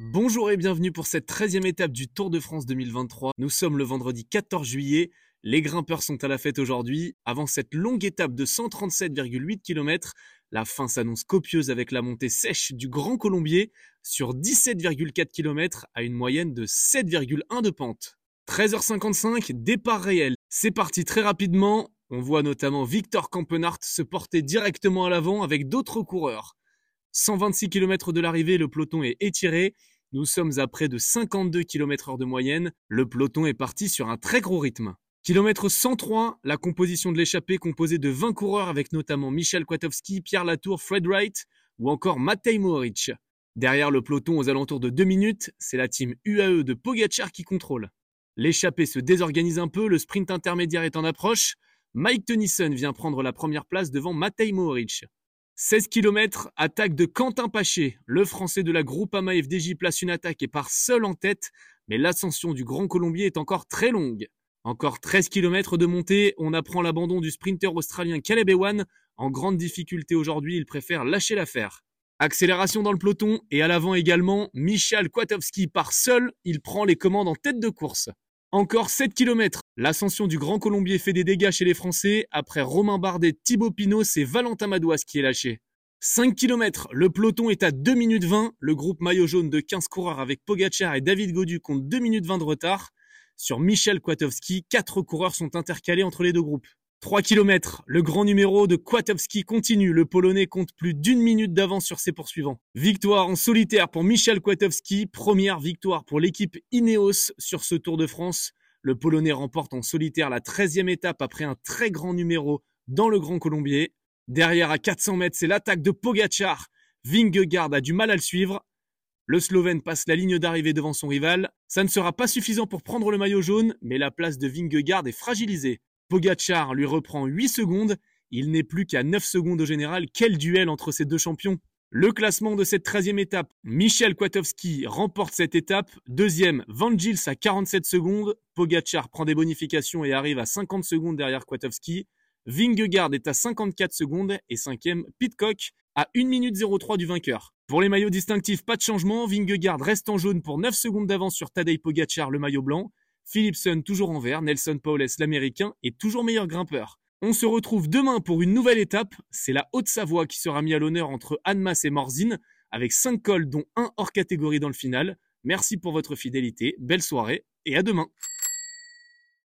Bonjour et bienvenue pour cette 13e étape du Tour de France 2023. Nous sommes le vendredi 14 juillet. Les grimpeurs sont à la fête aujourd'hui. Avant cette longue étape de 137,8 km, la fin s'annonce copieuse avec la montée sèche du Grand Colombier sur 17,4 km à une moyenne de 7,1 de pente. 13h55, départ réel. C'est parti très rapidement. On voit notamment Victor Campenart se porter directement à l'avant avec d'autres coureurs. 126 km de l'arrivée, le peloton est étiré. Nous sommes à près de 52 km heure de moyenne. Le peloton est parti sur un très gros rythme. Kilomètre 103, la composition de l'échappée composée de 20 coureurs avec notamment Michel Kwiatkowski, Pierre Latour, Fred Wright ou encore Matej Mohoric. Derrière le peloton aux alentours de 2 minutes, c'est la team UAE de Pogacar qui contrôle. L'échappée se désorganise un peu, le sprint intermédiaire est en approche. Mike Tennyson vient prendre la première place devant Matej Mohoric. 16 km, attaque de Quentin Paché. Le français de la Groupama FDJ place une attaque et part seul en tête, mais l'ascension du Grand Colombier est encore très longue. Encore 13 km de montée, on apprend l'abandon du sprinter australien Caleb Ewan. En grande difficulté aujourd'hui, il préfère lâcher l'affaire. Accélération dans le peloton et à l'avant également, Michal Kwiatkowski part seul, il prend les commandes en tête de course. Encore 7 km. L'ascension du Grand Colombier fait des dégâts chez les Français. Après Romain Bardet, Thibaut Pinot, c'est Valentin Madouas qui est lâché. 5 km. Le peloton est à 2 minutes 20. Le groupe maillot jaune de 15 coureurs avec Pogacar et David Godu compte 2 minutes 20 de retard. Sur Michel Kwiatkowski, 4 coureurs sont intercalés entre les deux groupes. 3 km, le grand numéro de Kwiatkowski continue. Le Polonais compte plus d'une minute d'avance sur ses poursuivants. Victoire en solitaire pour Michel Kwiatkowski. Première victoire pour l'équipe Ineos sur ce Tour de France. Le Polonais remporte en solitaire la 13e étape après un très grand numéro dans le Grand Colombier. Derrière à 400 mètres, c'est l'attaque de Pogacar. Vingegaard a du mal à le suivre. Le Slovène passe la ligne d'arrivée devant son rival. Ça ne sera pas suffisant pour prendre le maillot jaune, mais la place de Vingegaard est fragilisée. Pogachar lui reprend 8 secondes. Il n'est plus qu'à 9 secondes au général. Quel duel entre ces deux champions le classement de cette 13e étape, Michel Kwiatkowski remporte cette étape. Deuxième, Van Gils à 47 secondes. Pogachar prend des bonifications et arrive à 50 secondes derrière Kwiatkowski. Vingegaard est à 54 secondes et cinquième, Pitcock à 1 minute 03 du vainqueur. Pour les maillots distinctifs, pas de changement. Vingegaard reste en jaune pour 9 secondes d'avance sur Tadej Pogachar, le maillot blanc. Philipson toujours en vert, Nelson Paules l'américain est toujours meilleur grimpeur. On se retrouve demain pour une nouvelle étape, c'est la Haute-Savoie qui sera mis à l'honneur entre Annemasse et Morzine, avec 5 cols dont un hors catégorie dans le final. Merci pour votre fidélité, belle soirée et à demain.